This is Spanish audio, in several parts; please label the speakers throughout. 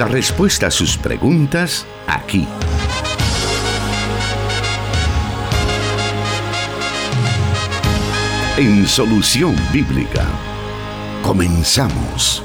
Speaker 1: La respuesta a sus preguntas aquí. En Solución Bíblica. Comenzamos.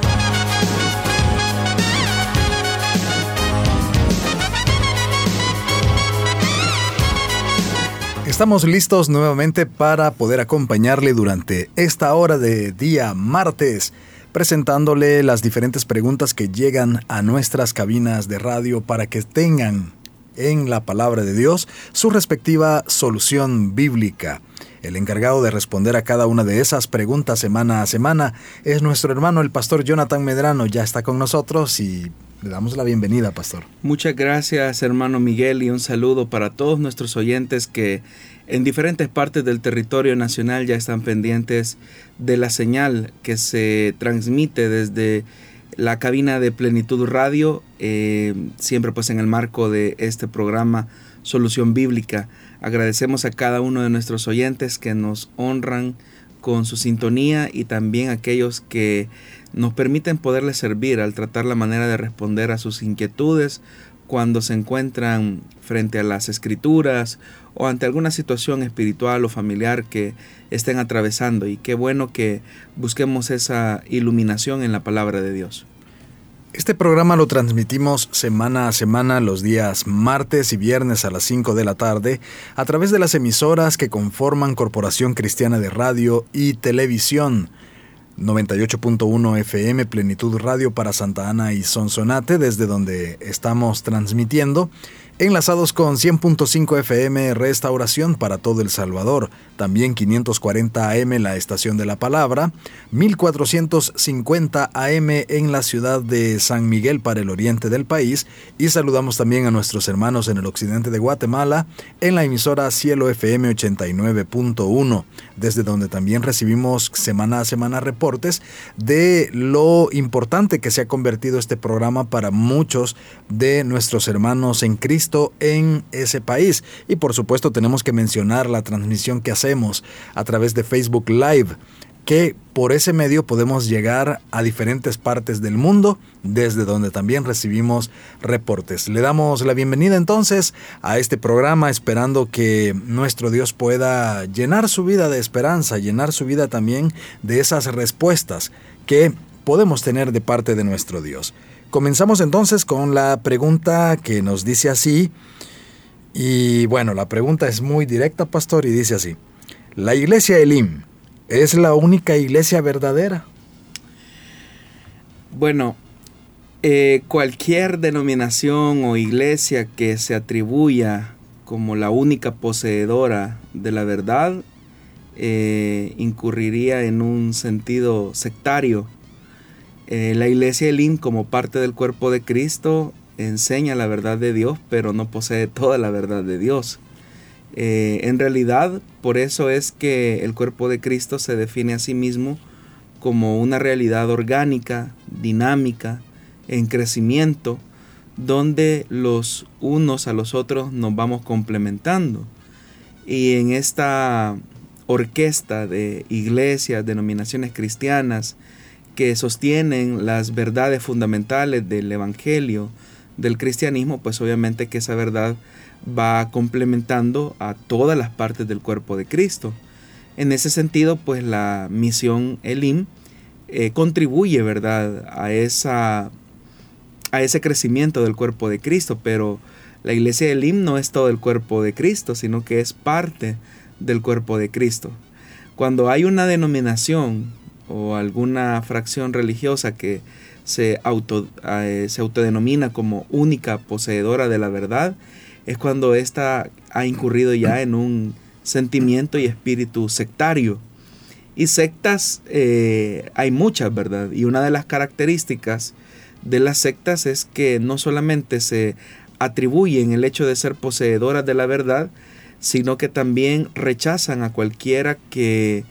Speaker 2: Estamos listos nuevamente para poder acompañarle durante esta hora de día martes, presentándole las diferentes preguntas que llegan a nuestras cabinas de radio para que tengan en la palabra de Dios su respectiva solución bíblica. El encargado de responder a cada una de esas preguntas semana a semana es nuestro hermano el pastor Jonathan Medrano. Ya está con nosotros y le damos la bienvenida, pastor.
Speaker 3: Muchas gracias, hermano Miguel, y un saludo para todos nuestros oyentes que en diferentes partes del territorio nacional ya están pendientes de la señal que se transmite desde la cabina de Plenitud Radio, eh, siempre pues en el marco de este programa Solución Bíblica. Agradecemos a cada uno de nuestros oyentes que nos honran con su sintonía y también a aquellos que nos permiten poderles servir al tratar la manera de responder a sus inquietudes cuando se encuentran frente a las escrituras o ante alguna situación espiritual o familiar que estén atravesando y qué bueno que busquemos esa iluminación en la palabra de Dios.
Speaker 2: Este programa lo transmitimos semana a semana los días martes y viernes a las 5 de la tarde a través de las emisoras que conforman Corporación Cristiana de Radio y Televisión 98.1 FM Plenitud Radio para Santa Ana y Sonsonate, desde donde estamos transmitiendo, enlazados con 100.5 FM Restauración para todo El Salvador, también 540 AM la Estación de la Palabra, 1450 AM en la ciudad de San Miguel para el oriente del país. Y saludamos también a nuestros hermanos en el occidente de Guatemala en la emisora Cielo FM 89.1, desde donde también recibimos semana a semana reportes de lo importante que se ha convertido este programa para muchos de nuestros hermanos en Cristo en ese país y por supuesto tenemos que mencionar la transmisión que hacemos a través de Facebook Live, que por ese medio podemos llegar a diferentes partes del mundo, desde donde también recibimos reportes. Le damos la bienvenida entonces a este programa, esperando que nuestro Dios pueda llenar su vida de esperanza, llenar su vida también de esas respuestas que podemos tener de parte de nuestro Dios. Comenzamos entonces con la pregunta que nos dice así, y bueno, la pregunta es muy directa, pastor, y dice así. La iglesia Elim es la única iglesia verdadera.
Speaker 3: Bueno, eh, cualquier denominación o iglesia que se atribuya como la única poseedora de la verdad eh, incurriría en un sentido sectario. Eh, la iglesia Elim como parte del cuerpo de Cristo enseña la verdad de Dios, pero no posee toda la verdad de Dios. Eh, en realidad, por eso es que el cuerpo de Cristo se define a sí mismo como una realidad orgánica, dinámica, en crecimiento, donde los unos a los otros nos vamos complementando. Y en esta orquesta de iglesias, denominaciones cristianas, que sostienen las verdades fundamentales del Evangelio, del cristianismo, pues obviamente que esa verdad va complementando a todas las partes del cuerpo de Cristo. En ese sentido, pues la misión Elim eh, contribuye, ¿verdad?, a, esa, a ese crecimiento del cuerpo de Cristo, pero la iglesia Elim no es todo el cuerpo de Cristo, sino que es parte del cuerpo de Cristo. Cuando hay una denominación o alguna fracción religiosa que se, auto, eh, se autodenomina como única poseedora de la verdad, es cuando ésta ha incurrido ya en un sentimiento y espíritu sectario. Y sectas eh, hay muchas, ¿verdad? Y una de las características de las sectas es que no solamente se atribuyen el hecho de ser poseedoras de la verdad, sino que también rechazan a cualquiera que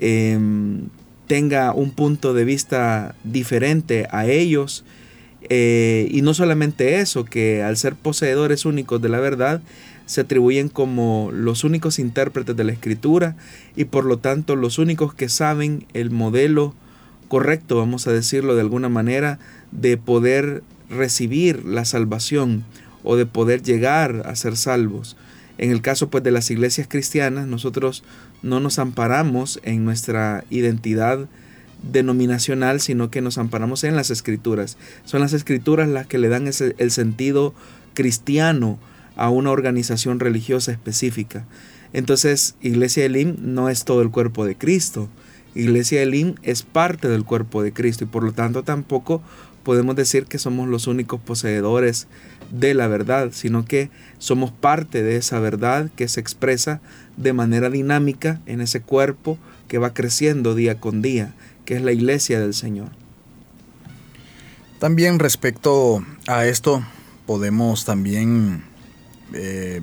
Speaker 3: em, tenga un punto de vista diferente a ellos eh, y no solamente eso, que al ser poseedores únicos de la verdad, se atribuyen como los únicos intérpretes de la escritura y por lo tanto los únicos que saben el modelo correcto, vamos a decirlo de alguna manera, de poder recibir la salvación o de poder llegar a ser salvos. En el caso pues de las iglesias cristianas, nosotros no nos amparamos en nuestra identidad denominacional, sino que nos amparamos en las escrituras. Son las escrituras las que le dan ese, el sentido cristiano a una organización religiosa específica. Entonces, Iglesia Elim no es todo el cuerpo de Cristo. Iglesia Elim es parte del cuerpo de Cristo y por lo tanto tampoco podemos decir que somos los únicos poseedores de la verdad, sino que somos parte de esa verdad que se expresa de manera dinámica en ese cuerpo que va creciendo día con día, que es la iglesia del Señor.
Speaker 2: También respecto a esto, podemos también eh,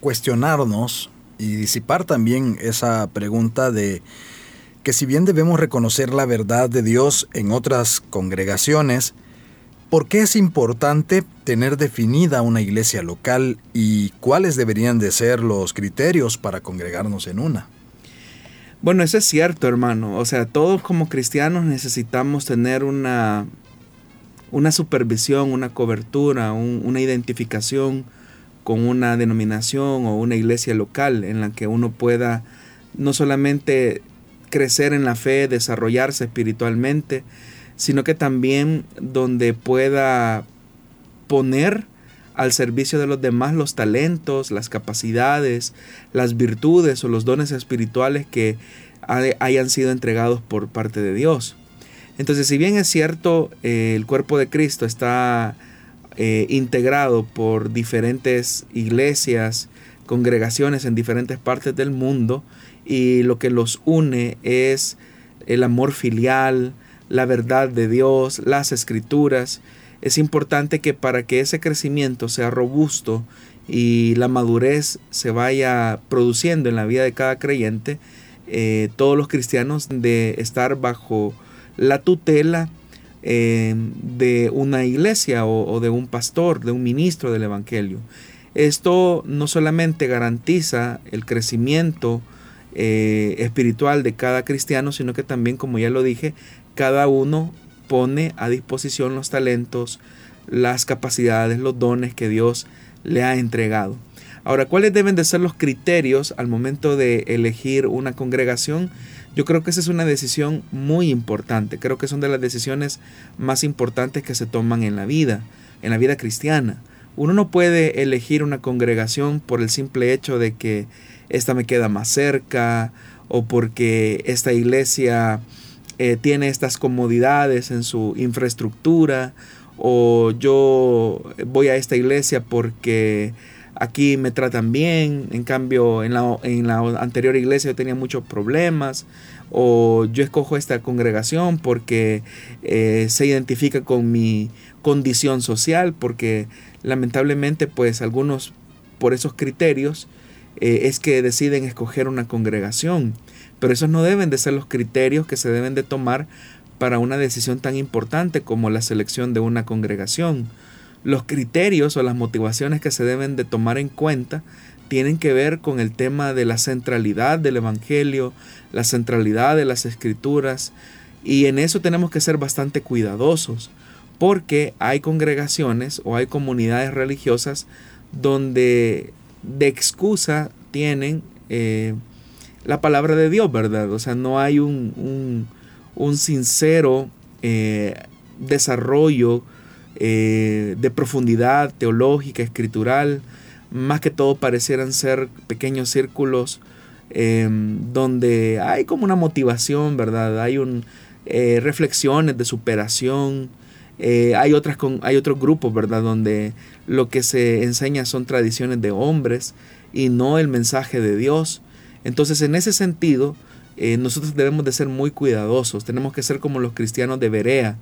Speaker 2: cuestionarnos y disipar también esa pregunta de que si bien debemos reconocer la verdad de Dios en otras congregaciones, ¿por qué es importante tener definida una iglesia local y cuáles deberían de ser los criterios para congregarnos en una?
Speaker 3: Bueno, eso es cierto, hermano. O sea, todos como cristianos necesitamos tener una, una supervisión, una cobertura, una identificación con una denominación o una iglesia local en la que uno pueda no solamente crecer en la fe, desarrollarse espiritualmente, sino que también donde pueda poner al servicio de los demás los talentos, las capacidades, las virtudes o los dones espirituales que hayan sido entregados por parte de Dios. Entonces, si bien es cierto, eh, el cuerpo de Cristo está eh, integrado por diferentes iglesias, congregaciones en diferentes partes del mundo, y lo que los une es el amor filial, la verdad de Dios, las escrituras. Es importante que para que ese crecimiento sea robusto y la madurez se vaya produciendo en la vida de cada creyente, eh, todos los cristianos de estar bajo la tutela eh, de una iglesia o, de un pastor, de un ministro del Evangelio. Esto no solamente garantiza el crecimiento eh, espiritual de cada cristiano, sino que también, como ya lo dije, cada uno pone a disposición los talentos, las capacidades, los dones que Dios le ha entregado. Ahora, ¿cuáles deben de ser los criterios al momento de elegir una congregación? Yo creo que esa es una decisión muy importante. Creo que son de las decisiones más importantes que se toman en la vida, en la vida cristiana. Uno no puede elegir una congregación por el simple hecho de que esta me queda más cerca o porque esta iglesia eh, tiene estas comodidades en su infraestructura o yo voy a esta iglesia porque aquí me tratan bien, en cambio en la, en la anterior iglesia yo tenía muchos problemas, o yo escojo esta congregación porque eh, se identifica con mi condición social, porque lamentablemente pues algunos por esos criterios eh, es que deciden escoger una congregación. Pero esos no deben de ser los criterios que se deben de tomar para una decisión tan importante como la selección de una congregación. Los criterios o las motivaciones que se deben de tomar en cuenta tienen que ver con el tema de la centralidad del Evangelio, la centralidad de las escrituras, y en eso tenemos que ser bastante cuidadosos, porque hay congregaciones o hay comunidades religiosas donde de excusa tienen eh, la palabra de Dios, ¿verdad? O sea, no hay un, un, sincero eh, desarrollo eh, de profundidad teológica, escritural, más que todo parecieran ser pequeños círculos em, donde hay como una motivación, ¿verdad? Hay un, reflexiones de superación, eh, hay, otras con, hay otros grupos, ¿verdad? Donde lo que se enseña son tradiciones de hombres y no el mensaje de Dios. Entonces, en ese sentido, eh, nosotros debemos de ser muy cuidadosos. Tenemos que ser como los cristianos de Berea,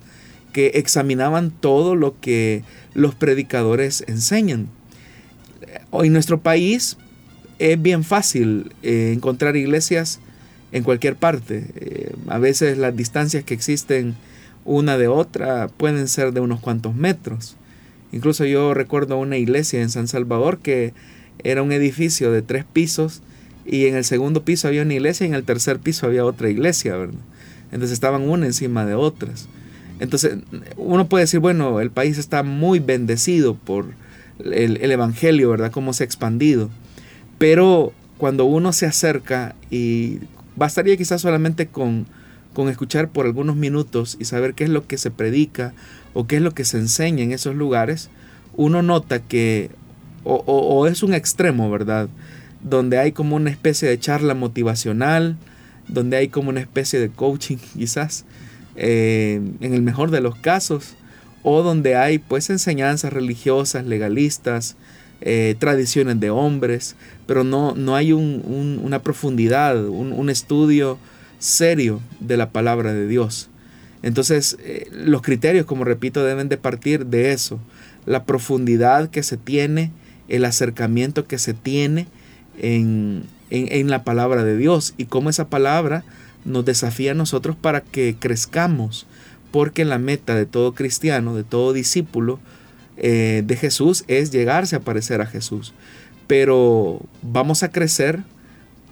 Speaker 3: que examinaban todo lo que los predicadores enseñan. Hoy en nuestro país es bien fácil eh, encontrar iglesias en cualquier parte. a veces las distancias que existen una de otra pueden ser de unos cuantos metros. Incluso yo recuerdo una iglesia en San Salvador que era un edificio de tres pisos y en el segundo piso había una iglesia y en el tercer piso había otra iglesia, ¿verdad? Entonces estaban una encima de otras. Entonces, uno puede decir, bueno, el país está muy bendecido por el, el Evangelio, ¿verdad? Cómo se ha expandido. Pero cuando uno se acerca y bastaría quizás solamente con, con escuchar por algunos minutos y saber qué es lo que se predica o qué es lo que se enseña en esos lugares, uno nota que o, es un extremo, ¿verdad? Donde hay como una especie de charla motivacional, donde hay como una especie de coaching quizás, eh, en el mejor de los casos, o donde hay pues enseñanzas religiosas, legalistas, eh, tradiciones de hombres, pero no, no hay una profundidad, un, estudio serio de la palabra de Dios. Entonces, eh, los criterios, como repito, deben de partir de eso, la profundidad que se tiene, el acercamiento que se tiene en, en la palabra de Dios y cómo esa palabra nos desafía a nosotros para que crezcamos, porque la meta de todo cristiano, de todo discípulo, eh, de Jesús es llegarse a parecer a Jesús. Pero vamos a crecer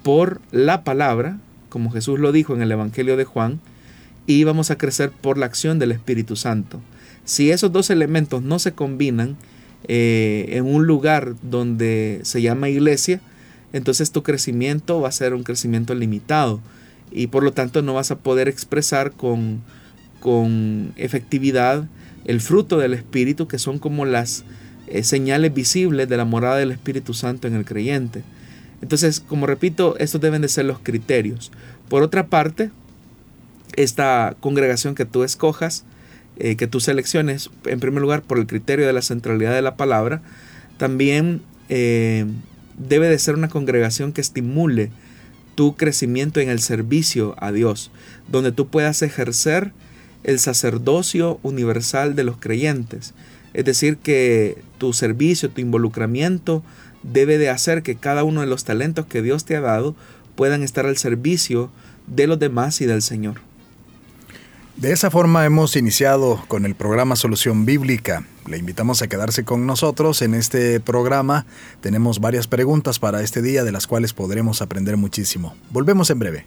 Speaker 3: por la palabra, como Jesús lo dijo en el Evangelio de Juan, y vamos a crecer por la acción del Espíritu Santo. Si esos dos elementos no se combinan eh, en un lugar donde se llama iglesia, entonces tu crecimiento va a ser un crecimiento limitado y por lo tanto no vas a poder expresar con, con efectividad el fruto del Espíritu, que son como las eh, señales visibles de la morada del Espíritu Santo en el creyente. Entonces, como repito, estos deben de ser los criterios. Por otra parte, esta congregación que tú escojas, eh, que tú selecciones, en primer lugar, por el criterio de la centralidad de la palabra, también eh, debe de ser una congregación que estimule tu crecimiento en el servicio a Dios, donde tú puedas ejercer el sacerdocio universal de los creyentes. Es decir, que tu servicio, tu involucramiento debe de hacer que cada uno de los talentos que Dios te ha dado puedan estar al servicio de los demás y del Señor.
Speaker 2: De esa forma hemos iniciado con el programa Solución Bíblica. Le invitamos a quedarse con nosotros en este programa. Tenemos varias preguntas para este día de las cuales podremos aprender muchísimo. Volvemos en breve.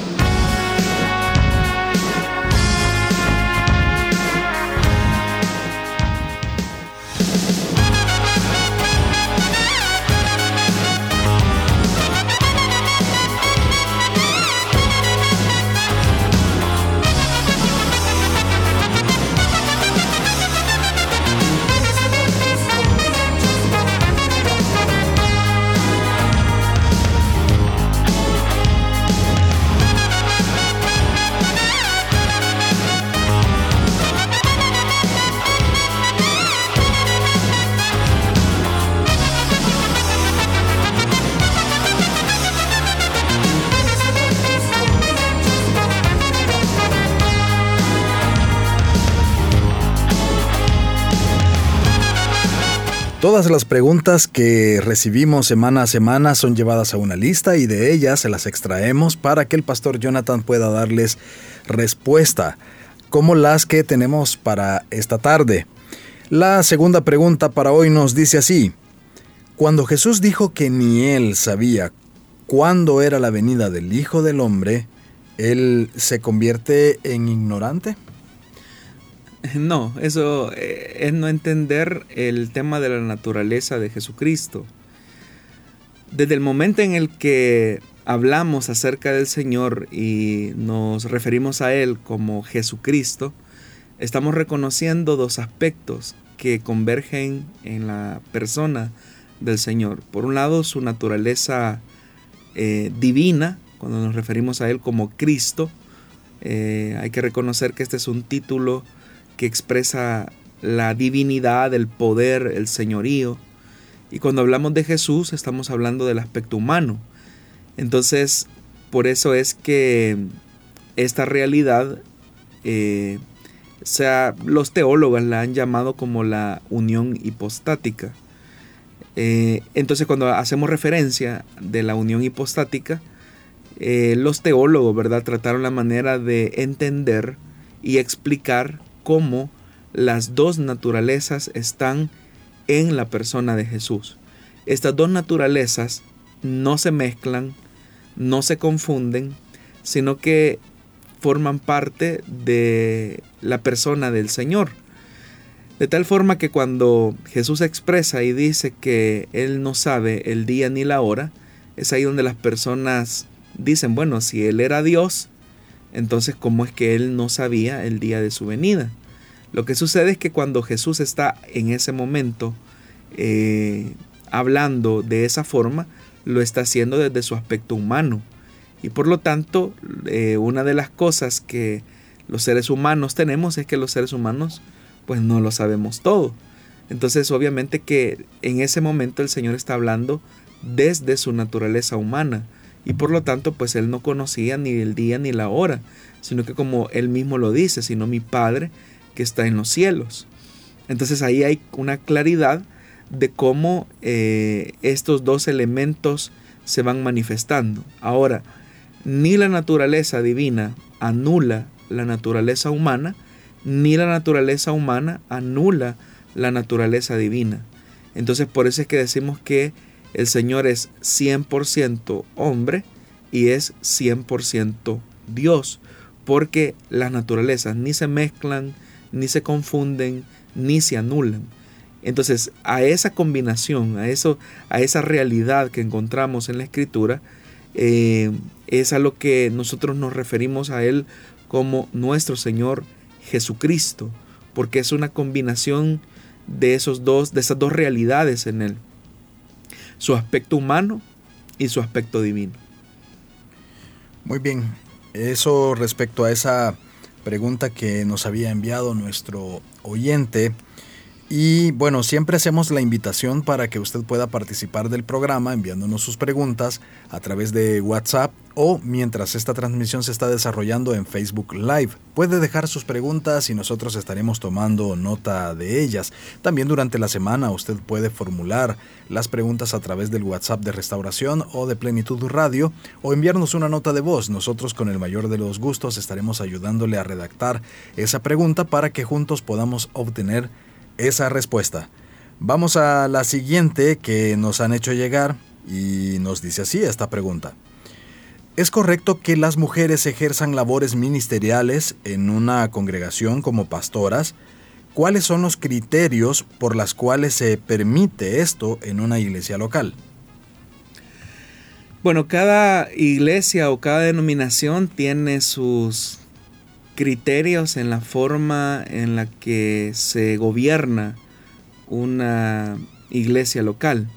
Speaker 2: Todas las preguntas que recibimos semana a semana son llevadas a una lista y de ellas se las extraemos para que el pastor Jonathan pueda darles respuesta, como las que tenemos para esta tarde. La segunda pregunta para hoy nos dice así, cuando Jesús dijo que ni él sabía cuándo era la venida del Hijo del Hombre, ¿él se convierte en ignorante?
Speaker 3: No, eso eh, es no entender el tema de la naturaleza de Jesucristo. Desde el momento en el que hablamos acerca del Señor y nos referimos a Él como Jesucristo, estamos reconociendo dos aspectos que convergen en la persona del Señor. Por un lado, su naturaleza eh, divina, cuando nos referimos a Él como Cristo, eh, hay que reconocer que este es un título que expresa la divinidad, el poder, el señorío. Y cuando hablamos de Jesús estamos hablando del aspecto humano. Entonces, por eso es que esta realidad, eh, sea, los teólogos la han llamado como la unión hipostática. Eh, entonces cuando hacemos referencia de la unión hipostática, eh, los teólogos, ¿verdad? Trataron la manera de entender y explicar cómo las dos naturalezas están en la persona de Jesús. Estas dos naturalezas no se mezclan, no se confunden, sino que forman parte de la persona del Señor. De tal forma que cuando Jesús expresa y dice que Él no sabe el día ni la hora, es ahí donde las personas dicen, bueno, si Él era Dios, entonces ¿cómo es que Él no sabía el día de su venida? Lo que sucede es que cuando Jesús está en ese momento eh, hablando de esa forma, lo está haciendo desde su aspecto humano. Y por lo tanto, eh, una de las cosas que los seres humanos tenemos es que los seres humanos pues no lo sabemos todo. Entonces obviamente que en ese momento el Señor está hablando desde su naturaleza humana y por lo tanto pues él no conocía ni el día ni la hora, sino que como él mismo lo dice, sino mi Padre que está en los cielos. Entonces ahí hay una claridad de cómo eh, estos dos elementos se van manifestando. Ahora, ni la naturaleza divina anula la naturaleza humana, ni la naturaleza humana anula la naturaleza divina. Entonces por eso es que decimos que el Señor es 100% hombre y es 100% Dios, porque las naturalezas ni se mezclan, ni se confunden, ni se anulan. Entonces, a esa combinación, a, eso, a esa realidad que encontramos en la escritura, eh, es a lo que nosotros nos referimos a Él como nuestro Señor Jesucristo, porque es una combinación de, esos dos, de esas dos realidades en Él, su aspecto humano y su aspecto divino.
Speaker 2: Muy bien, eso respecto a esa pregunta que nos había enviado nuestro oyente. Y bueno, siempre hacemos la invitación para que usted pueda participar del programa enviándonos sus preguntas a través de WhatsApp o mientras esta transmisión se está desarrollando en Facebook Live. Puede dejar sus preguntas y nosotros estaremos tomando nota de ellas. También durante la semana usted puede formular las preguntas a través del WhatsApp de Restauración o de Plenitud Radio o enviarnos una nota de voz. Nosotros con el mayor de los gustos estaremos ayudándole a redactar esa pregunta para que juntos podamos obtener esa respuesta. Vamos a la siguiente que nos han hecho llegar y nos dice así esta pregunta. ¿Es correcto que las mujeres ejerzan labores ministeriales en una congregación como pastoras? ¿Cuáles son los criterios por los cuales se permite esto en una iglesia local?
Speaker 3: Bueno, cada iglesia o cada denominación tiene sus criterios en la forma en la que se gobierna una iglesia local.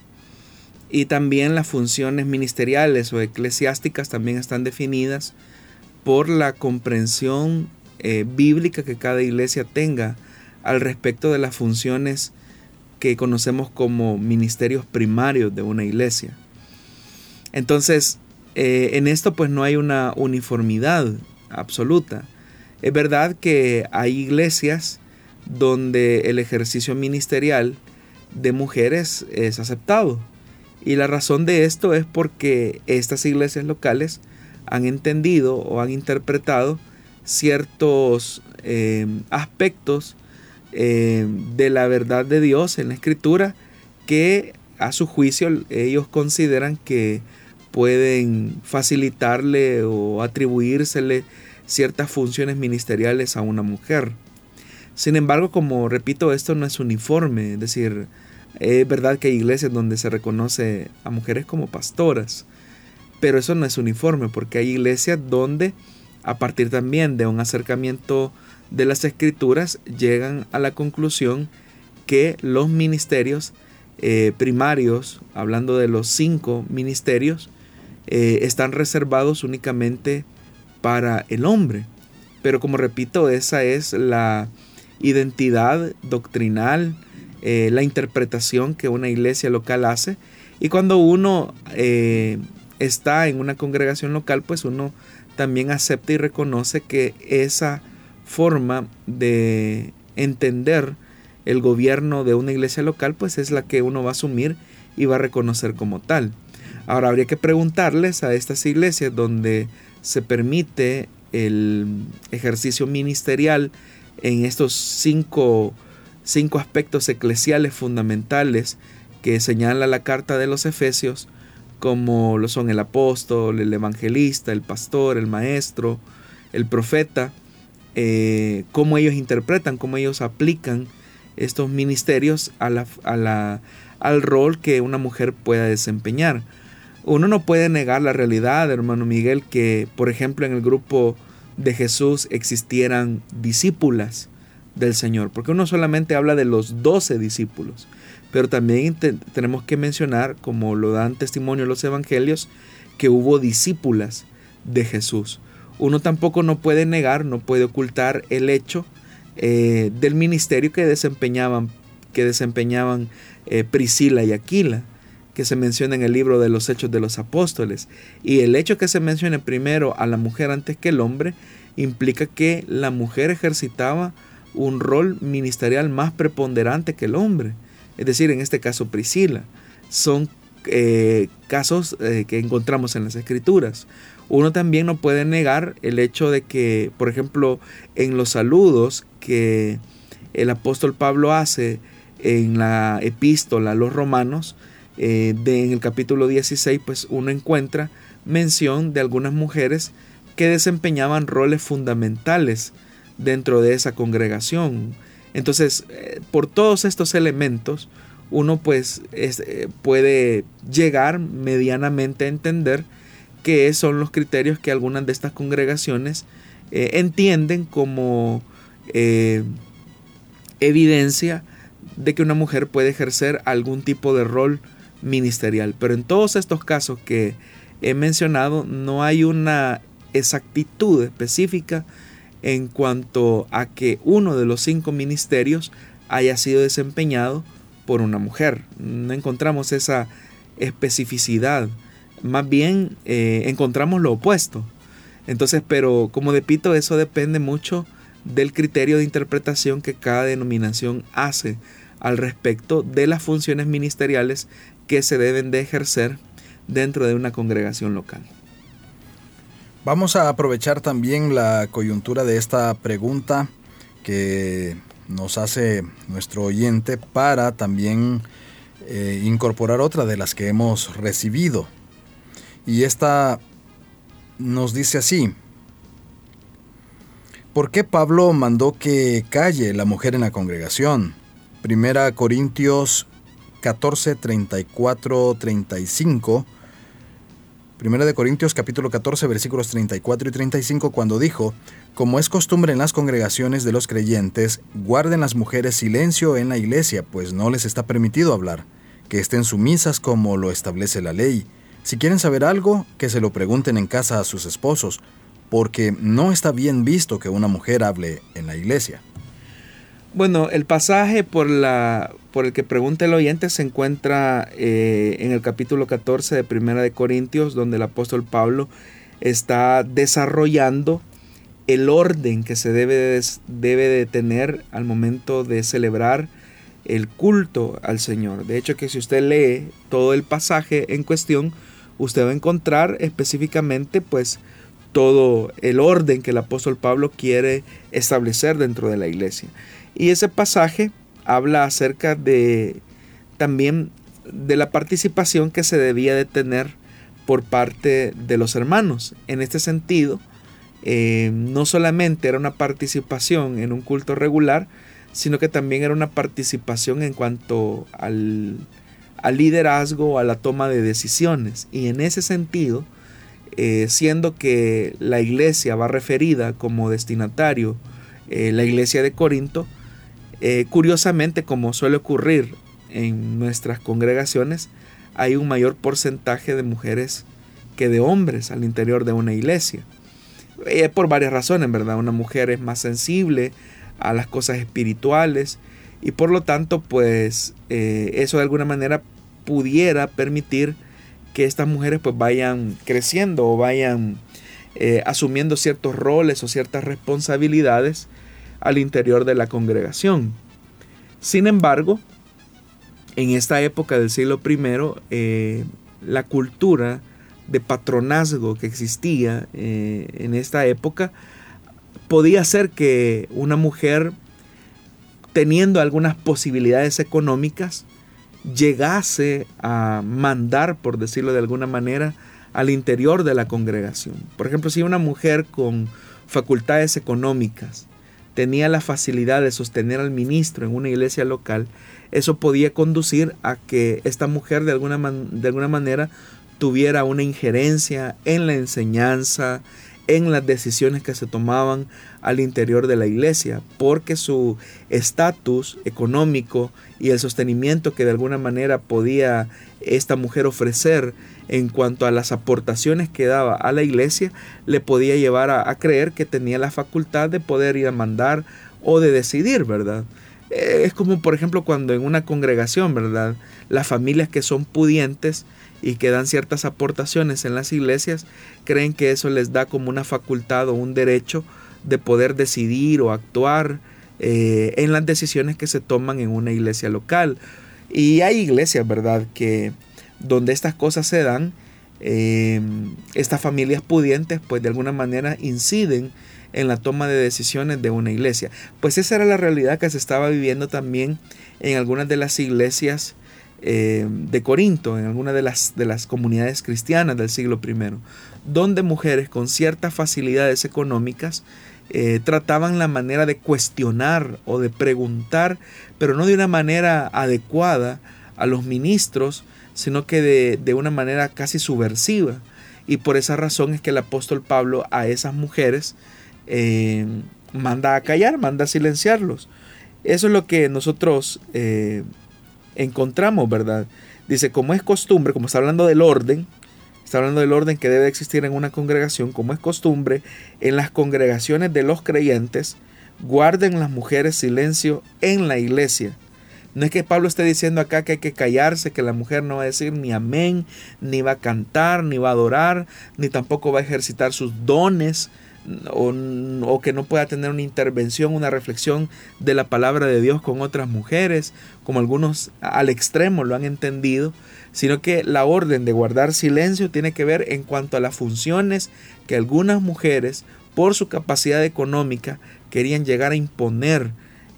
Speaker 3: Y también las funciones ministeriales o eclesiásticas también están definidas por la comprensión eh, bíblica que cada iglesia tenga al respecto de las funciones que conocemos como ministerios primarios de una iglesia. Entonces, eh, en esto pues no hay una uniformidad absoluta. Es verdad que hay iglesias donde el ejercicio ministerial de mujeres es aceptado. Y la razón de esto es porque estas iglesias locales han entendido o han interpretado ciertos eh, aspectos eh, de la verdad de Dios en la escritura que a su juicio ellos consideran que pueden facilitarle o atribuírsele ciertas funciones ministeriales a una mujer. Sin embargo, como repito, esto no es uniforme, es decir, es verdad que hay iglesias donde se reconoce a mujeres como pastoras, pero eso no es uniforme porque hay iglesias donde a partir también de un acercamiento de las escrituras llegan a la conclusión que los ministerios eh, primarios, hablando de los cinco ministerios, eh, están reservados únicamente para el hombre. Pero como repito, esa es la identidad doctrinal, eh, la interpretación que una iglesia local hace. Y cuando uno eh, está en una congregación local, pues uno también acepta y reconoce que esa forma de entender el gobierno de una iglesia local, pues es la que uno va a asumir y va a reconocer como tal. Ahora habría que preguntarles a estas iglesias donde se permite el ejercicio ministerial en estos cinco, cinco aspectos eclesiales fundamentales que señala la carta de los Efesios, como lo son el apóstol, el evangelista, el pastor, el maestro, el profeta, eh, cómo ellos interpretan, cómo ellos aplican estos ministerios a la, al rol que una mujer pueda desempeñar. Uno no puede negar la realidad, hermano Miguel, que por ejemplo en el grupo de Jesús existieran discípulas del Señor, porque uno solamente habla de los doce discípulos, pero también tenemos que mencionar, como lo dan testimonio los evangelios, que hubo discípulas de Jesús. Uno tampoco no puede negar, no puede ocultar el hecho eh, del ministerio que desempeñaban, que desempeñaban eh, Priscila y Aquila, que se menciona en el libro de los Hechos de los Apóstoles. Y el hecho que se mencione primero a la mujer antes que el hombre implica que la mujer ejercitaba un rol ministerial más preponderante que el hombre es decir, en este caso Priscila, son eh, casos eh, que encontramos en las escrituras. Uno también no puede negar el hecho de que, por ejemplo, en los saludos que el apóstol Pablo hace en la epístola a los romanos, eh, de, en el capítulo 16, pues uno encuentra mención de algunas mujeres que desempeñaban roles fundamentales dentro de esa congregación. Entonces, eh, por todos estos elementos, uno pues eh, puede llegar medianamente a entender qué son los criterios que algunas de estas congregaciones entienden como evidencia de que una mujer puede ejercer algún tipo de rol ministerial. Pero en todos estos casos que he mencionado no hay una exactitud específica en cuanto a que uno de los cinco ministerios haya sido desempeñado por una mujer. No encontramos esa especificidad. Más bien eh, encontramos lo opuesto. Entonces, pero como repito, eso depende mucho del criterio de interpretación que cada denominación hace al respecto de las funciones ministeriales que se deben de ejercer dentro de una congregación local.
Speaker 2: Vamos a aprovechar también la coyuntura de esta pregunta que nos hace nuestro oyente para también eh, incorporar otra de las que hemos recibido. Y esta nos dice así, ¿por qué Pablo mandó que calle la mujer en la congregación? Primera Corintios 14, 34, 35 Primera de Corintios capítulo 14 versículos 34 y 35 cuando dijo, Como es costumbre en las congregaciones de los creyentes, guarden las mujeres silencio en la iglesia, pues no les está permitido hablar, que estén sumisas como lo establece la ley. Si quieren saber algo, que se lo pregunten en casa a sus esposos, porque no está bien visto que una mujer hable en la iglesia.
Speaker 3: Bueno, el pasaje por, la, por el que pregunta el oyente se encuentra eh, en el capítulo 14 de Primera de Corintios, donde el apóstol Pablo está desarrollando el orden que se debe de, debe de tener al momento de celebrar el culto al Señor. De hecho, que si usted lee todo el pasaje en cuestión, usted va a encontrar específicamente pues todo el orden que el apóstol Pablo quiere establecer dentro de la iglesia. Y ese pasaje habla acerca de también de la participación que se debía de tener por parte de los hermanos. En este sentido, eh, no solamente era una participación en un culto regular, sino que también era una participación en cuanto al, al liderazgo, a la toma de decisiones. Y en ese sentido, eh, siendo que la iglesia va referida como destinatario, eh, la iglesia de Corinto, eh, curiosamente, como suele ocurrir en nuestras congregaciones, hay un mayor porcentaje de mujeres que de hombres al interior de una iglesia. Eh, por varias razones, ¿verdad? Una mujer es más sensible a las cosas espirituales y por lo tanto, pues eh, eso de alguna manera pudiera permitir que estas mujeres pues vayan creciendo o vayan eh, asumiendo ciertos roles o ciertas responsabilidades al interior de la congregación. Sin embargo, en esta época del siglo I, eh, la cultura de patronazgo que existía eh, en esta época podía ser que una mujer teniendo algunas posibilidades económicas llegase a mandar, por decirlo de alguna manera, al interior de la congregación. Por ejemplo, si una mujer con facultades económicas tenía la facilidad de sostener al ministro en una iglesia local, eso podía conducir a que esta mujer de alguna, de alguna manera tuviera una injerencia en la enseñanza, en las decisiones que se tomaban al interior de la iglesia, porque su estatus económico y el sostenimiento que de alguna manera podía esta mujer ofrecer en cuanto a las aportaciones que daba a la iglesia, le podía llevar a, creer que tenía la facultad de poder ir a mandar o de decidir, ¿verdad? Eh, es como por ejemplo cuando en una congregación, ¿verdad? Las familias que son pudientes y que dan ciertas aportaciones en las iglesias, creen que eso les da como una facultad o un derecho de poder decidir o actuar eh, en las decisiones que se toman en una iglesia local. Y hay iglesias, ¿verdad?, que donde estas cosas se dan, eh, estas familias pudientes, pues de alguna manera inciden en la toma de decisiones de una iglesia. Pues esa era la realidad que se estaba viviendo también en algunas de las iglesias eh, de Corinto, en alguna de las, de las comunidades cristianas del siglo I, donde mujeres con ciertas facilidades económicas eh, trataban la manera de cuestionar o de preguntar, pero no de una manera adecuada a los ministros, sino que de, una manera casi subversiva. Y por esa razón es que el apóstol Pablo a esas mujeres eh, manda a callar, manda a silenciarlos. Eso es lo que nosotros encontramos, ¿verdad? Dice, como es costumbre, como está hablando del orden, está hablando del orden que debe existir en una congregación, como es costumbre, en las congregaciones de los creyentes, guarden las mujeres silencio en la iglesia. No es que Pablo esté diciendo acá que hay que callarse, que la mujer no va a decir ni amén, ni va a cantar, ni va a adorar, ni tampoco va a ejercitar sus dones, o, que no pueda tener una intervención, una reflexión de la palabra de Dios con otras mujeres, como algunos al extremo lo han entendido, sino que la orden de guardar silencio tiene que ver en cuanto a las funciones que algunas mujeres, por su capacidad económica, querían llegar a imponer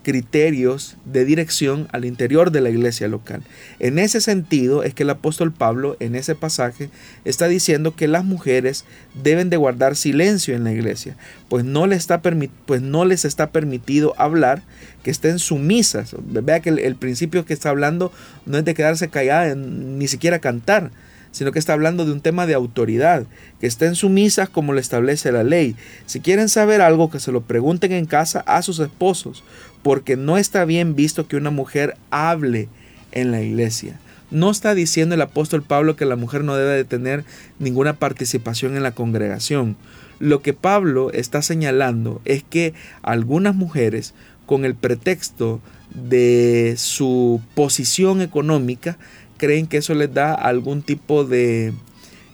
Speaker 3: criterios de dirección al interior de la iglesia local. En ese sentido es que el apóstol Pablo en ese pasaje está diciendo que las mujeres deben de guardar silencio en la iglesia, pues no, les está, pues no les está permitido hablar, que estén sumisas. Vea que el, principio que está hablando no es de quedarse callada, ni siquiera cantar, sino que está hablando de un tema de autoridad, que estén sumisas como lo establece la ley. Si quieren saber algo, que se lo pregunten en casa a sus esposos, porque no está bien visto que una mujer hable en la iglesia. No está diciendo el apóstol Pablo que la mujer no debe de tener ninguna participación en la congregación. Lo que Pablo está señalando es que algunas mujeres, con el pretexto de su posición económica, creen que eso les da algún tipo de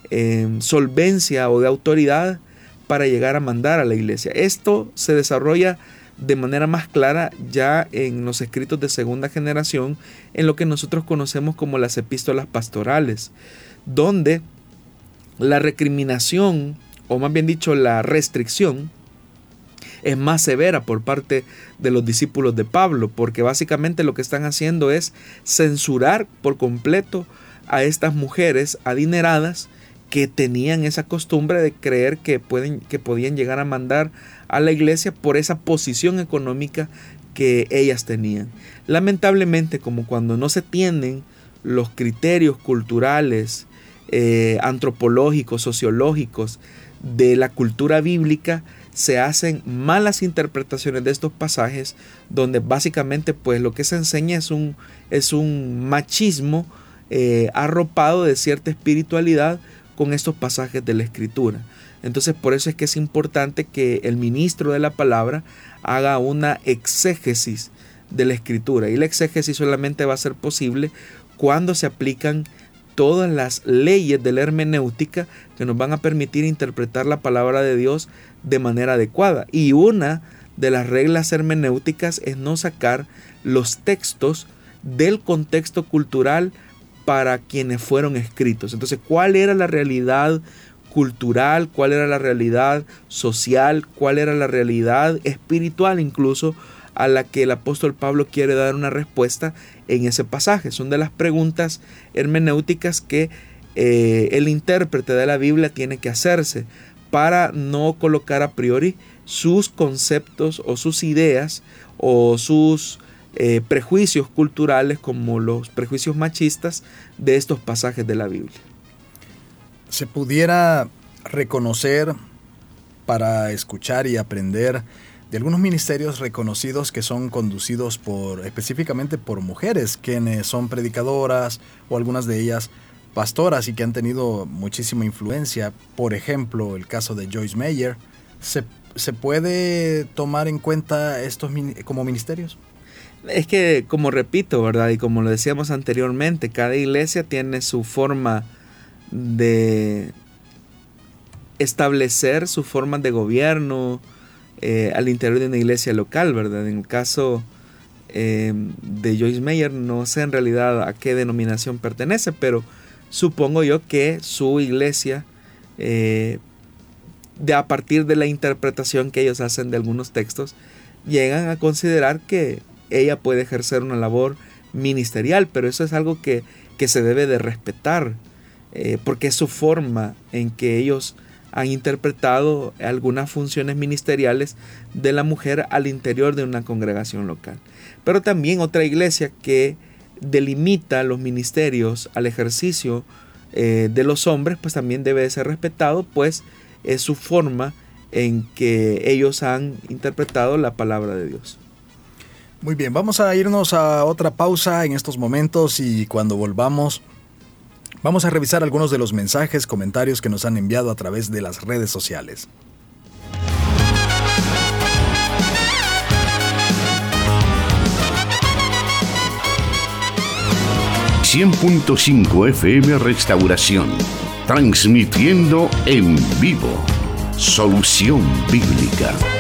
Speaker 3: em, solvencia o de autoridad para llegar a mandar a la iglesia. Esto se desarrolla de manera más clara ya en los escritos de segunda generación, en lo que nosotros conocemos como las epístolas pastorales, donde la recriminación, o más bien dicho, la restricción, es más severa por parte de los discípulos de Pablo, porque básicamente lo que están haciendo es censurar por completo a estas mujeres adineradas que tenían esa costumbre de creer que, pueden, que podían llegar a mandar a la iglesia por esa posición económica que ellas tenían. Lamentablemente, como cuando no se tienen los criterios culturales, eh, antropológicos, sociológicos de la cultura bíblica, se hacen malas interpretaciones de estos pasajes donde básicamente pues lo que se enseña es un, es un machismo eh, arropado de cierta espiritualidad con estos pasajes de la escritura. Entonces por eso es que es importante que el ministro de la palabra haga una exégesis de la escritura y la exégesis solamente va a ser posible cuando se aplican todas las leyes de la hermenéutica que nos van a permitir interpretar la palabra de Dios de manera adecuada. Y una de las reglas hermenéuticas es no sacar los textos del contexto cultural para quienes fueron escritos. Entonces, ¿cuál era la realidad cultural? ¿Cuál era la realidad social? ¿Cuál era la realidad espiritual incluso a la que el apóstol Pablo quiere dar una respuesta en ese pasaje? Son de las preguntas hermenéuticas que eh, el intérprete de la Biblia tiene que hacerse para no colocar a priori sus conceptos o sus ideas o sus eh, prejuicios culturales como los prejuicios machistas de estos pasajes de la Biblia.
Speaker 2: Se pudiera reconocer para escuchar y aprender de algunos ministerios reconocidos que son conducidos por específicamente por mujeres, quienes son predicadoras o algunas de ellas pastoras y que han tenido muchísima influencia. Por ejemplo, el caso de Joyce Meyer. ¿Se, se puede tomar en cuenta estos como ministerios?
Speaker 3: Es que, como repito, ¿verdad? Y como lo decíamos anteriormente, cada iglesia tiene su forma de establecer su forma de gobierno eh, al interior de una iglesia local, ¿verdad? En el caso eh, de Joyce Meyer, no sé en realidad a qué denominación pertenece, pero supongo yo que su iglesia, eh, de a partir de la interpretación que ellos hacen de algunos textos, llegan a considerar que ella puede ejercer una labor ministerial, pero eso es algo que, se debe de respetar, eh, porque es su forma en que ellos han interpretado algunas funciones ministeriales de la mujer al interior de una congregación local. Pero también otra iglesia que delimita los ministerios al ejercicio eh, de los hombres, pues también debe ser respetado, pues es su forma en que ellos han interpretado la palabra de Dios.
Speaker 2: Muy bien, vamos a irnos a otra pausa en estos momentos y cuando volvamos vamos a revisar algunos de los mensajes, comentarios que nos han enviado a través de las redes sociales.
Speaker 1: 100.5 FM Restauración, transmitiendo en vivo. Solución Bíblica.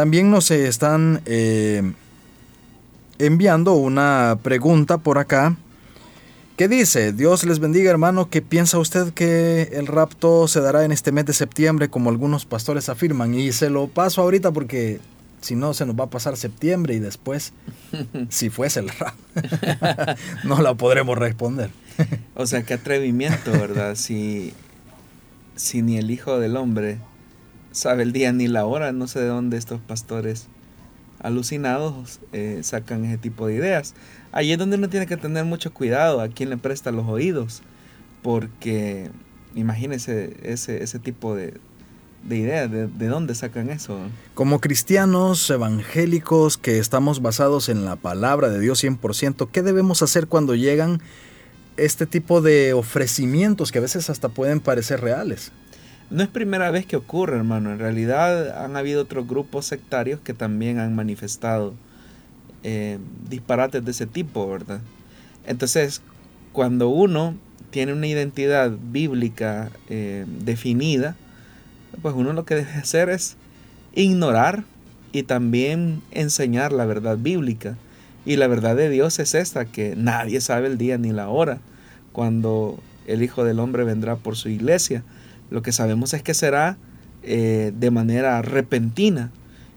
Speaker 2: También nos están eh, enviando una pregunta por acá que dice, Dios les bendiga hermano, ¿qué piensa usted que el rapto se dará en este mes de septiembre como algunos pastores afirman? Y se lo paso ahorita porque si no se nos va a pasar septiembre y después, si fuese el rapto, no la podremos responder.
Speaker 3: o sea, qué atrevimiento, ¿verdad? Si, si ni el Hijo del Hombre sabe el día ni la hora, no sé de dónde estos pastores alucinados eh, sacan ese tipo de ideas. Ahí es donde uno tiene que tener mucho cuidado a quién le presta los oídos, porque imagínese ese, ese tipo de, de ideas, de, de, dónde sacan eso.
Speaker 2: Como cristianos evangélicos que estamos basados en la palabra de Dios 100%, ¿qué debemos hacer cuando llegan este tipo de ofrecimientos que a veces hasta pueden parecer reales?
Speaker 3: No es primera vez que ocurre, hermano. En realidad han habido otros grupos sectarios que también han manifestado eh, disparates de ese tipo, ¿verdad? Entonces, cuando uno tiene una identidad bíblica eh, definida, pues uno lo que debe hacer es ignorar y también enseñar la verdad bíblica. Y la verdad de Dios es esta, que nadie sabe el día ni la hora cuando el Hijo del Hombre vendrá por su iglesia. Lo que sabemos es que será eh, de manera repentina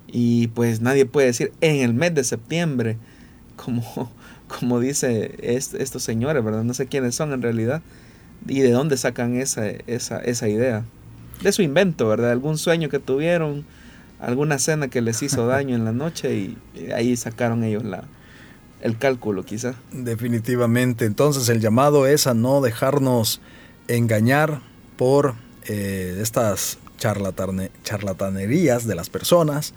Speaker 3: y pues nadie puede decir en el mes de septiembre, como, como dice estos señores, ¿verdad? No sé quiénes son en realidad y de dónde sacan esa, esa, esa idea. De su invento, ¿verdad? Algún sueño que tuvieron, alguna cena que les hizo daño en la noche y ahí sacaron ellos la, el cálculo quizá.
Speaker 2: Definitivamente. Entonces el llamado es a no dejarnos engañar por eh, estas charlatanerías de las personas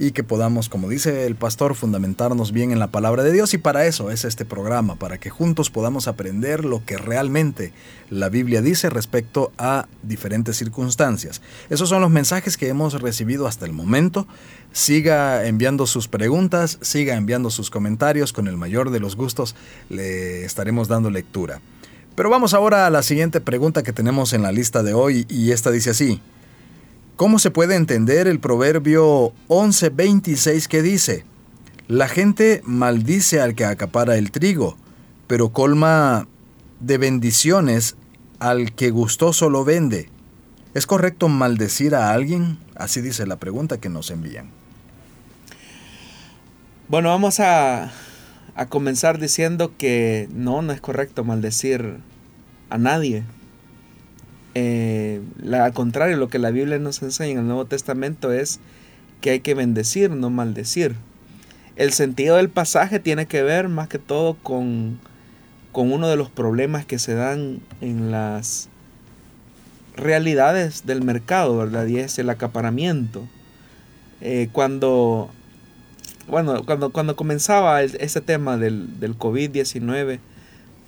Speaker 2: y que podamos, como dice el pastor, fundamentarnos bien en la palabra de Dios y para eso es este programa, para que juntos podamos aprender lo que realmente la Biblia dice respecto a diferentes circunstancias. Esos son los mensajes que hemos recibido hasta el momento. Siga enviando sus preguntas, siga enviando sus comentarios, con el mayor de los gustos le estaremos dando lectura. Pero vamos ahora a la siguiente pregunta que tenemos en la lista de hoy y esta dice así. ¿Cómo se puede entender el proverbio 11:26 que dice, La gente maldice al que acapara el trigo, pero colma de bendiciones al que gustoso lo vende? ¿Es correcto maldecir a alguien? Así dice la pregunta que nos envían.
Speaker 3: Bueno, vamos a, a comenzar diciendo que no, no es correcto maldecir a nadie. Eh, al contrario, lo que la Biblia nos enseña en el Nuevo Testamento es que hay que bendecir, no maldecir. El sentido del pasaje tiene que ver más que todo con, con uno de los problemas que se dan en las realidades del mercado, ¿verdad? Y es el acaparamiento. Eh, cuando, bueno, cuando, cuando comenzaba ese tema del, del COVID-19,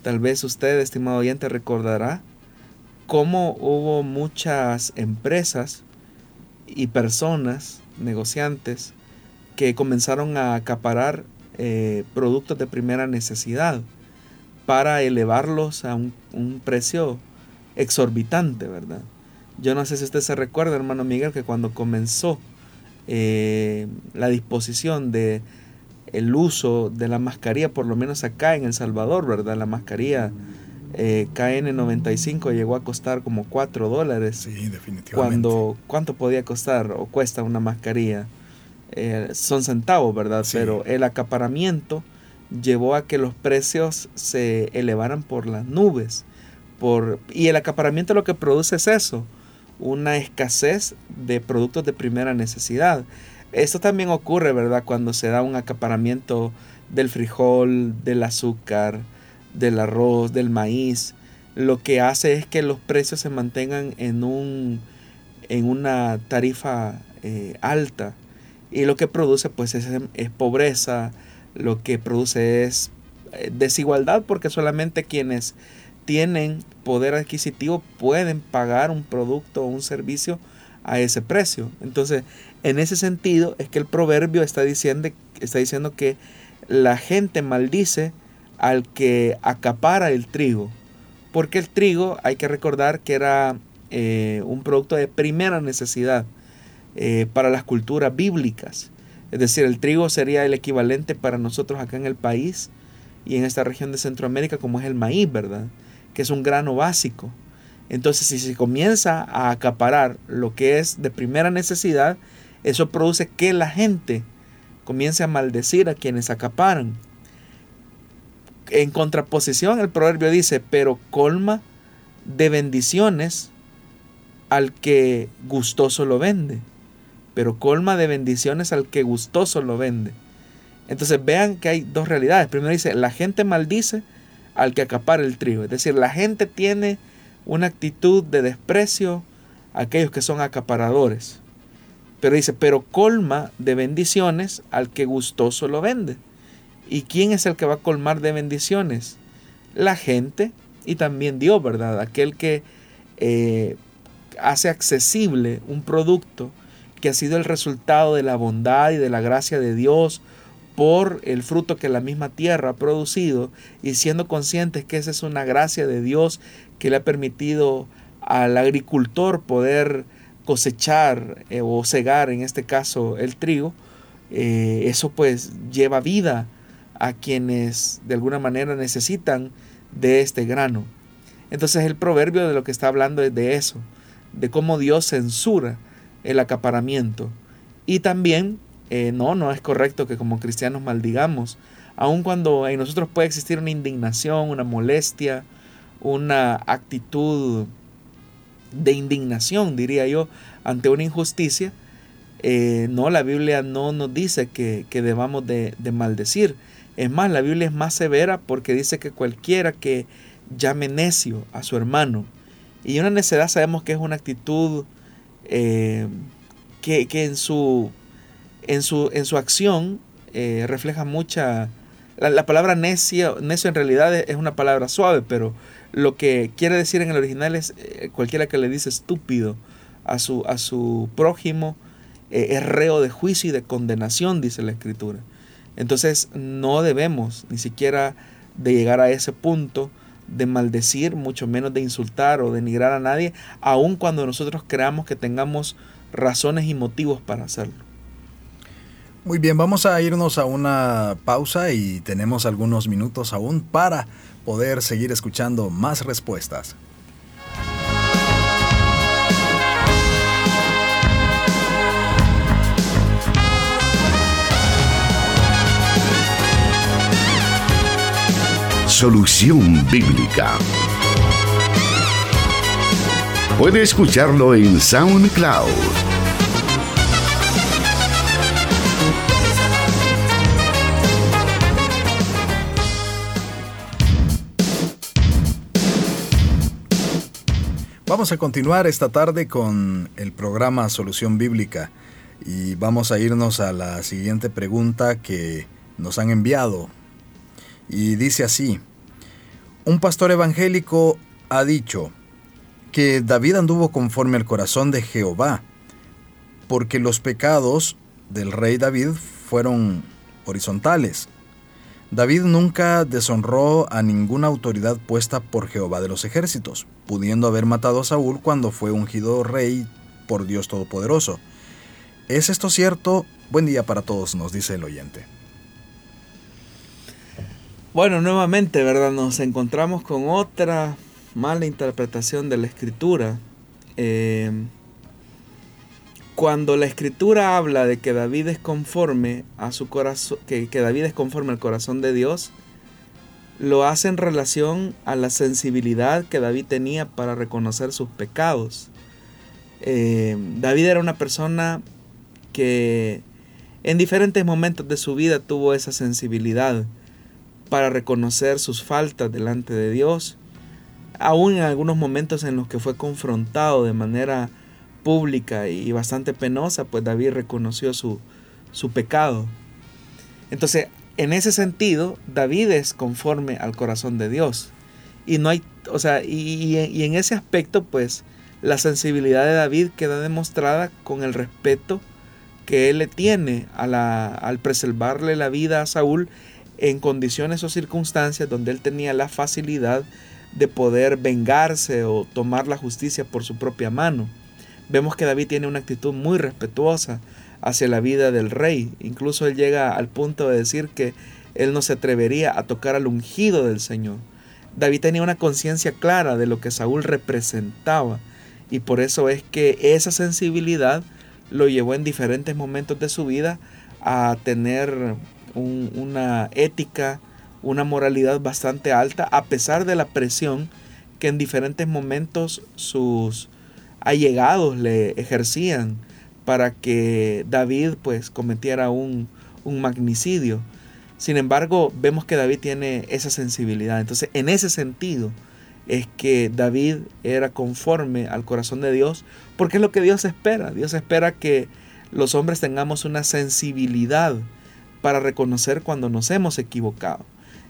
Speaker 3: tal vez usted, estimado oyente, recordará cómo hubo muchas empresas y personas, negociantes, que comenzaron a acaparar eh, productos de primera necesidad para elevarlos a un, precio exorbitante, ¿verdad? Yo no sé si usted se recuerda, hermano Miguel, que cuando comenzó eh, la disposición de el uso de la mascarilla, por lo menos acá en El Salvador, ¿verdad? La mascarilla eh, KN95 llegó a costar como 4 dólares.
Speaker 2: Sí, definitivamente.
Speaker 3: Cuando, ¿Cuánto podía costar o cuesta una mascarilla? Eh, son centavos, ¿verdad? Pero el acaparamiento llevó a que los precios se elevaran por las nubes. Por, y el acaparamiento lo que produce es eso, una escasez de productos de primera necesidad. Esto también ocurre, ¿verdad? Cuando se da un acaparamiento del frijol, del azúcar, del arroz, del maíz, lo que hace es que los precios se mantengan en, un, en una tarifa eh, alta y lo que produce pues es, pobreza, lo que produce es eh, desigualdad porque solamente quienes tienen poder adquisitivo pueden pagar un producto o un servicio a ese precio. Entonces, en ese sentido es que el proverbio está diciendo, está diciendo que la gente maldice al que acapara el trigo. Porque el trigo, hay que recordar que era eh, un producto de primera necesidad eh, para las culturas bíblicas. Es decir, el trigo sería el equivalente para nosotros acá en el país y en esta región de Centroamérica como es el maíz, ¿verdad? Que es un grano básico. Entonces, si se comienza a acaparar lo que es de primera necesidad, eso produce que la gente comience a maldecir a quienes acaparan en contraposición, el proverbio dice, pero colma de bendiciones al que gustoso lo vende. Pero colma de bendiciones al que gustoso lo vende. Entonces vean que hay dos realidades. Primero dice, la gente maldice al que acapara el trigo. Es decir, la gente tiene una actitud de desprecio a aquellos que son acaparadores. Pero dice, pero colma de bendiciones al que gustoso lo vende. ¿Y quién es el que va a colmar de bendiciones? La gente y también Dios, ¿verdad? Aquel que eh, hace accesible un producto que ha sido el resultado de la bondad y de la gracia de Dios por el fruto que la misma tierra ha producido y siendo conscientes que esa es una gracia de Dios que le ha permitido al agricultor poder cosechar eh, o cegar en este caso el trigo, eh, eso pues lleva vida a quienes de alguna manera necesitan de este grano. Entonces el proverbio de lo que está hablando es de eso, de cómo Dios censura el acaparamiento. Y también, eh, no, no es correcto que como cristianos maldigamos, aun cuando en nosotros puede existir una indignación, una molestia, una actitud de indignación, diría yo, ante una injusticia, eh, no, la Biblia no nos dice que, debamos de, de maldecir, es más, la Biblia es más severa porque dice que cualquiera que llame necio a su hermano, y una necedad sabemos que es una actitud eh, que, en, su, en su, en su acción eh, refleja mucha... La, palabra necio, necio en realidad es una palabra suave, pero lo que quiere decir en el original es eh, cualquiera que le dice estúpido a su, a su prójimo eh, es reo de juicio y de condenación, dice la escritura. Entonces no debemos ni siquiera de llegar a ese punto de maldecir, mucho menos de insultar o denigrar a nadie, aun cuando nosotros creamos que tengamos razones y motivos para hacerlo.
Speaker 2: Muy bien, vamos a irnos a una pausa y tenemos algunos minutos aún para poder seguir escuchando más respuestas.
Speaker 1: Solución Bíblica. Puede escucharlo en SoundCloud
Speaker 2: Vamos a continuar esta tarde con el programa Solución Bíblica y vamos a irnos a la siguiente pregunta que nos han enviado. Y dice así, un pastor evangélico ha dicho que David anduvo conforme al corazón de Jehová, porque los pecados del rey David fueron horizontales. David nunca deshonró a ninguna autoridad puesta por Jehová de los ejércitos, pudiendo haber matado a Saúl cuando fue ungido rey por Dios Todopoderoso. ¿Es esto cierto? Buen día para todos, nos dice el oyente.
Speaker 3: Bueno, nuevamente, ¿verdad? Nos encontramos con otra mala interpretación de la escritura. Eh, cuando la escritura habla de que David es conforme a su corazón, que, David es conforme al corazón de Dios, lo hace en relación a la sensibilidad que David tenía para reconocer sus pecados. Eh, David era una persona que en diferentes momentos de su vida tuvo esa sensibilidad para reconocer sus faltas delante de Dios, aún en algunos momentos en los que fue confrontado de manera pública y bastante penosa, pues David reconoció su, su pecado. Entonces, en ese sentido, David es conforme al corazón de Dios. Y no hay, o sea, y, en ese aspecto, pues, la sensibilidad de David queda demostrada con el respeto que él le tiene a la, al preservarle la vida a Saúl en condiciones o circunstancias donde él tenía la facilidad de poder vengarse o tomar la justicia por su propia mano. Vemos que David tiene una actitud muy respetuosa hacia la vida del rey. Incluso él llega al punto de decir que él no se atrevería a tocar al ungido del Señor. David tenía una conciencia clara de lo que Saúl representaba y por eso es que esa sensibilidad lo llevó en diferentes momentos de su vida a tener una ética, una moralidad bastante alta, a pesar de la presión que en diferentes momentos sus allegados le ejercían para que David pues cometiera un, un magnicidio. Sin embargo, vemos que David tiene esa sensibilidad. Entonces, en ese sentido es que David era conforme al corazón de Dios, porque es lo que Dios espera. Dios espera que los hombres tengamos una sensibilidad para reconocer cuando nos hemos equivocado.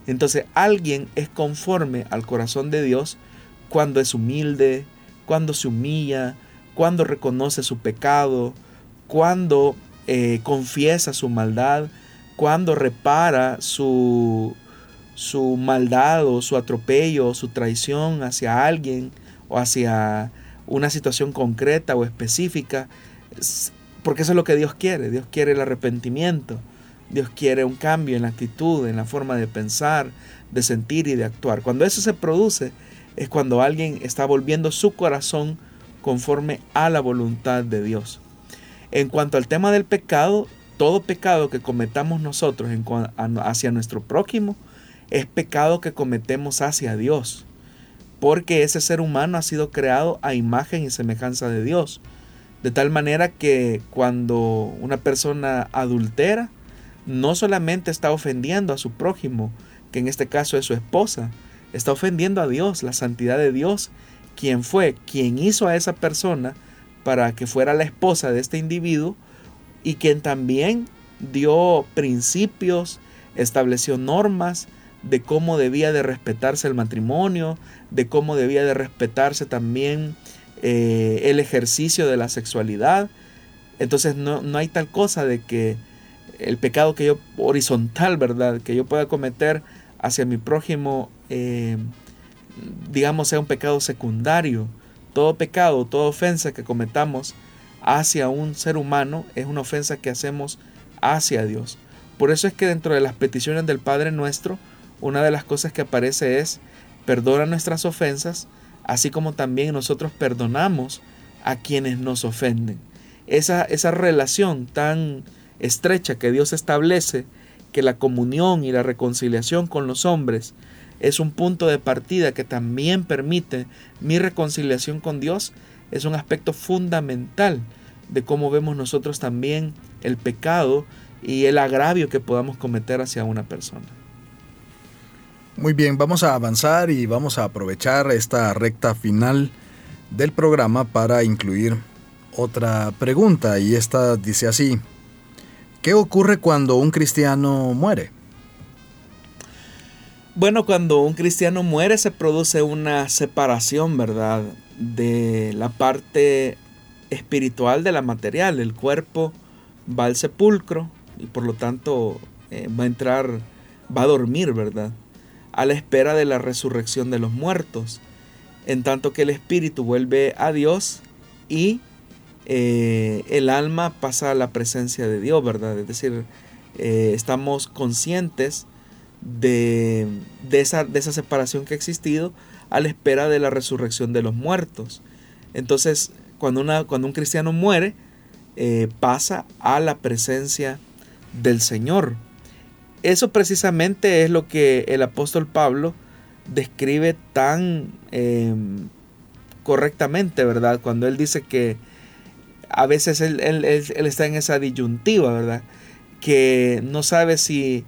Speaker 3: Entonces, alguien es conforme al corazón de Dios cuando es humilde, cuando se humilla, cuando reconoce su pecado, cuando eh, confiesa su maldad, cuando repara su, su maldad o su atropello o su traición hacia alguien o hacia una situación concreta o específica, porque eso es lo que Dios quiere. Dios quiere el arrepentimiento. Dios quiere un cambio en la actitud, en la forma de pensar, de sentir y de actuar. Cuando eso se produce es cuando alguien está volviendo su corazón conforme a la voluntad de Dios. En cuanto al tema del pecado, todo pecado que cometamos nosotros hacia nuestro prójimo es pecado que cometemos hacia Dios, porque ese ser humano ha sido creado a imagen y semejanza de Dios. De tal manera que cuando una persona adultera, no solamente está ofendiendo a su prójimo, que en este caso es su esposa, está ofendiendo a Dios, la santidad de Dios, quien fue, quien hizo a esa persona para que fuera la esposa de este individuo, y quien también dio principios, estableció normas de cómo debía de respetarse el matrimonio, de cómo debía de respetarse también eh, el ejercicio de la sexualidad. Entonces no, no hay tal cosa de que el pecado que yo, horizontal, ¿verdad? Que yo pueda cometer hacia mi prójimo, eh, digamos, sea un pecado secundario. Todo pecado, toda ofensa que cometamos hacia un ser humano es una ofensa que hacemos hacia Dios. Por eso es que dentro de las peticiones del Padre nuestro, una de las cosas que aparece es perdona nuestras ofensas, así como también nosotros perdonamos a quienes nos ofenden. Esa, esa relación tan estrecha que Dios establece, que la comunión y la reconciliación con los hombres es un punto de partida que también permite mi reconciliación con Dios, es un aspecto fundamental de cómo vemos nosotros también el pecado y el agravio que podamos cometer hacia una persona.
Speaker 2: Muy bien, vamos a avanzar y vamos a aprovechar esta recta final del programa para incluir otra pregunta y esta dice así, ¿qué ocurre cuando un cristiano muere?
Speaker 3: Bueno, cuando un cristiano muere se produce una separación, ¿verdad? De la parte espiritual de la material. El cuerpo va al sepulcro y por lo tanto eh, va a entrar, va a dormir, ¿verdad? A la espera de la resurrección de los muertos. En tanto que el espíritu vuelve a Dios y eh, el alma pasa a la presencia de Dios, ¿verdad? Es decir, eh, estamos conscientes de, esa, de esa separación que ha existido a la espera de la resurrección de los muertos. Entonces, cuando, una, cuando un cristiano muere, eh, pasa a la presencia del Señor. Eso precisamente es lo que el apóstol Pablo describe tan em, correctamente, ¿verdad? Cuando él dice que a veces él, está en esa disyuntiva, ¿verdad? Que no sabe si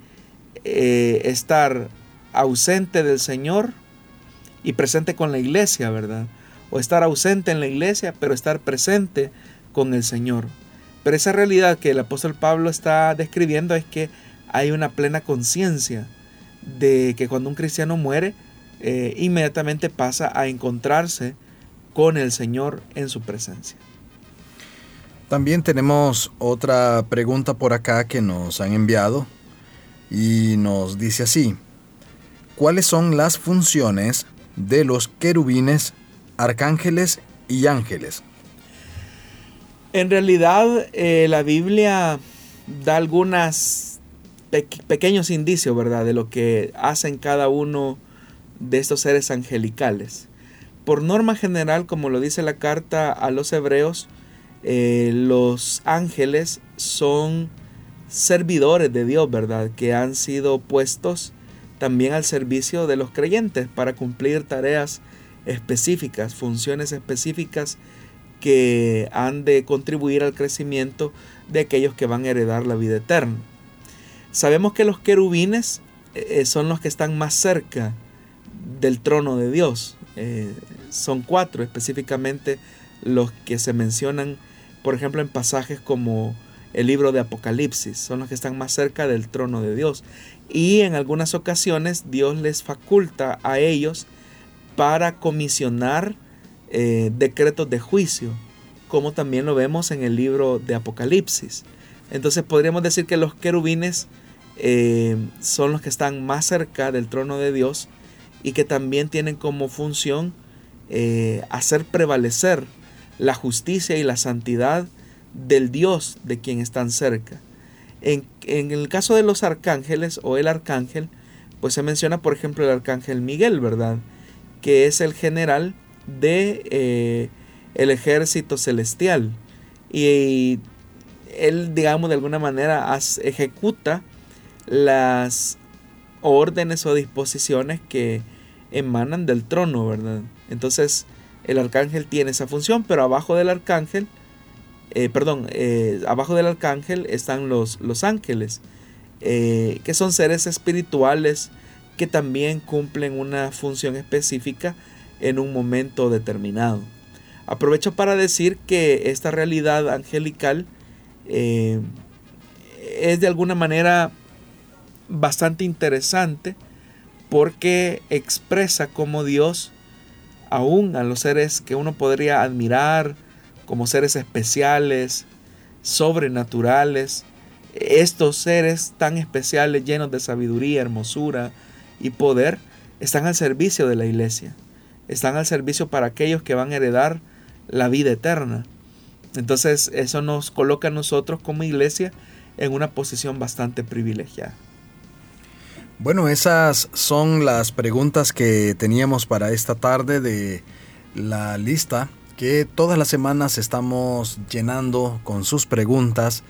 Speaker 3: eh, estar ausente del Señor y presente con la iglesia, ¿verdad? O estar ausente en la iglesia, pero estar presente con el Señor. Pero esa realidad que el apóstol Pablo está describiendo es que hay una plena conciencia de que cuando un cristiano muere, eh, inmediatamente pasa a encontrarse con el Señor en su presencia.
Speaker 2: También tenemos otra pregunta por acá que nos han enviado y nos dice así, ¿cuáles son las funciones de los querubines, arcángeles y ángeles?
Speaker 3: En realidad eh, la Biblia da algunos pequeños indicios, ¿verdad?, de lo que hacen cada uno de estos seres angelicales. Por norma general, como lo dice la carta a los hebreos, eh, los ángeles son servidores de Dios, ¿verdad? Que han sido puestos también al servicio de los creyentes para cumplir tareas específicas, funciones específicas que han de contribuir al crecimiento de aquellos que van a heredar la vida eterna. Sabemos que los querubines eh, son los que están más cerca del trono de Dios. Eh, son cuatro específicamente los que se mencionan por ejemplo, en pasajes como el libro de Apocalipsis, son los que están más cerca del trono de Dios. Y en algunas ocasiones Dios les faculta a ellos para comisionar eh, decretos de juicio, como también lo vemos en el libro de Apocalipsis. Entonces podríamos decir que los querubines eh, son los que están más cerca del trono de Dios y que también tienen como función eh, hacer prevalecer la justicia y la santidad del Dios de quien están cerca. En, el caso de los arcángeles o el arcángel, pues se menciona por ejemplo el arcángel Miguel, ¿verdad? Que es el general de eh, el ejército celestial. Y él, digamos, de alguna manera ejecuta las órdenes o disposiciones que emanan del trono, ¿verdad? Entonces, el arcángel tiene esa función, pero abajo del arcángel, eh, perdón, eh, abajo del arcángel están los, los ángeles, eh, que son seres espirituales que también cumplen una función específica en un momento determinado. Aprovecho para decir que esta realidad angelical es de alguna manera bastante interesante porque expresa cómo Dios, aún a los seres que uno podría admirar como seres especiales, sobrenaturales, estos seres tan especiales, llenos de sabiduría, hermosura y poder, están al servicio de la iglesia. Están al servicio para aquellos que van a heredar la vida eterna. Entonces eso nos coloca a nosotros como iglesia en una posición bastante privilegiada.
Speaker 2: Bueno, esas son las preguntas que teníamos para esta tarde de la lista que todas las semanas estamos llenando con sus preguntas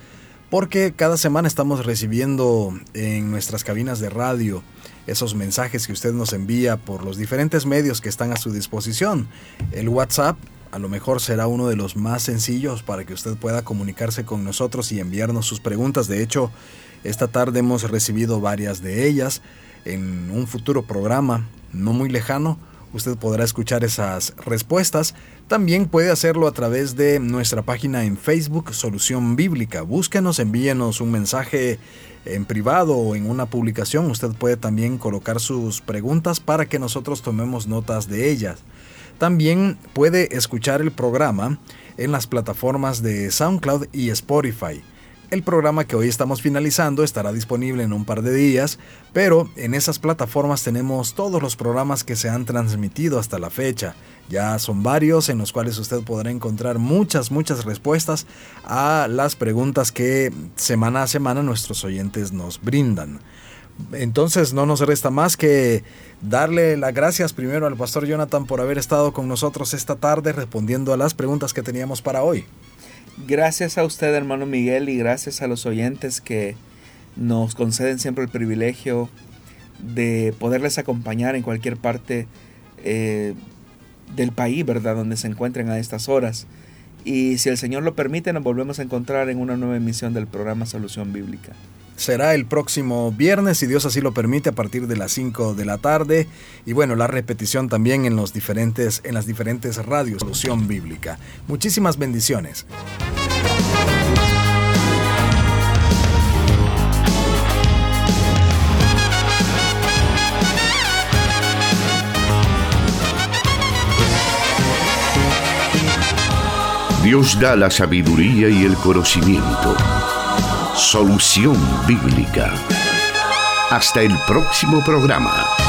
Speaker 2: porque cada semana estamos recibiendo en nuestras cabinas de radio esos mensajes que usted nos envía por los diferentes medios que están a su disposición. El WhatsApp a lo mejor será uno de los más sencillos para que usted pueda comunicarse con nosotros y enviarnos sus preguntas. De hecho, esta tarde hemos recibido varias de ellas. En un futuro programa, no muy lejano, usted podrá escuchar esas respuestas. También puede hacerlo a través de nuestra página en Facebook Solución Bíblica. Búsquenos, envíenos un mensaje en privado o en una publicación. Usted puede también colocar sus preguntas para que nosotros tomemos notas de ellas. También puede escuchar el programa en las plataformas de SoundCloud y Spotify. El programa que hoy estamos finalizando estará disponible en un par de días, pero en esas plataformas tenemos todos los programas que se han transmitido hasta la fecha. Ya son varios en los cuales usted podrá encontrar muchas, muchas respuestas a las preguntas que semana a semana nuestros oyentes nos brindan. Entonces no nos resta más que darle las gracias primero al pastor Jonathan por haber estado con nosotros esta tarde respondiendo a las preguntas que teníamos para hoy.
Speaker 3: Gracias a usted, hermano Miguel, y gracias a los oyentes que nos conceden siempre el privilegio de poderles acompañar en cualquier parte eh, del país, ¿verdad? Donde se encuentren a estas horas. Y si el Señor lo permite, nos volvemos a encontrar en una nueva emisión del programa Solución Bíblica
Speaker 2: será el próximo viernes, si Dios así lo permite, a partir de las 5 de la tarde. Y bueno, la repetición también en, los diferentes, en las diferentes radios, Solución Bíblica. Muchísimas bendiciones.
Speaker 1: Dios da la sabiduría y el conocimiento Solución Bíblica. Hasta el próximo programa.